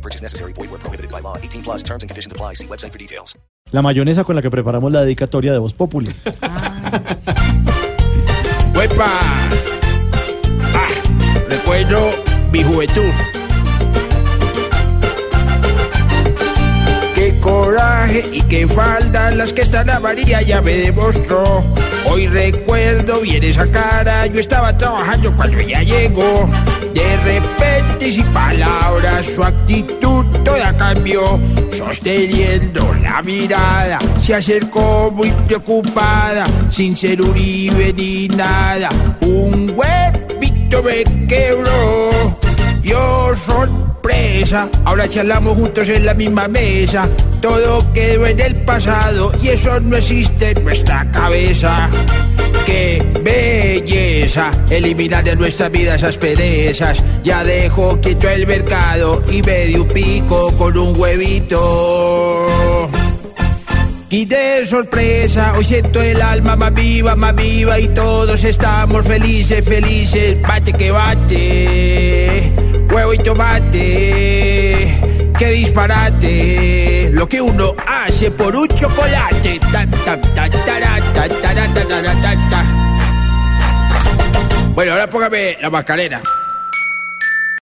No purchase necessary. Void where prohibited by law. 18 plus terms and conditions apply. See website for details. La mayonesa con la que preparamos la dedicatoria de Voz Populi. ¡Huepa! Ah, recuerdo mi juventud. Y qué falda las que esta María ya me demostró. Hoy recuerdo bien esa cara, yo estaba trabajando cuando ella llegó. De repente sin palabras su actitud toda cambió. Sosteniendo la mirada, se acercó muy preocupada, sin ser Uribe ni nada. Un huevito me quebró. Yo sorpresa, ahora charlamos juntos en la misma mesa. Todo quedó en el pasado y eso no existe en nuestra cabeza. ¡Qué belleza! Eliminar de nuestra vida esas perezas. Ya dejo quieto el mercado y me di un pico con un huevito. Y de sorpresa, hoy siento el alma más viva, más viva y todos estamos felices, felices. Bate que bate, huevo y tomate, qué disparate. Lo que uno hace por un chocolate. Bueno, ahora póngame la mascarera.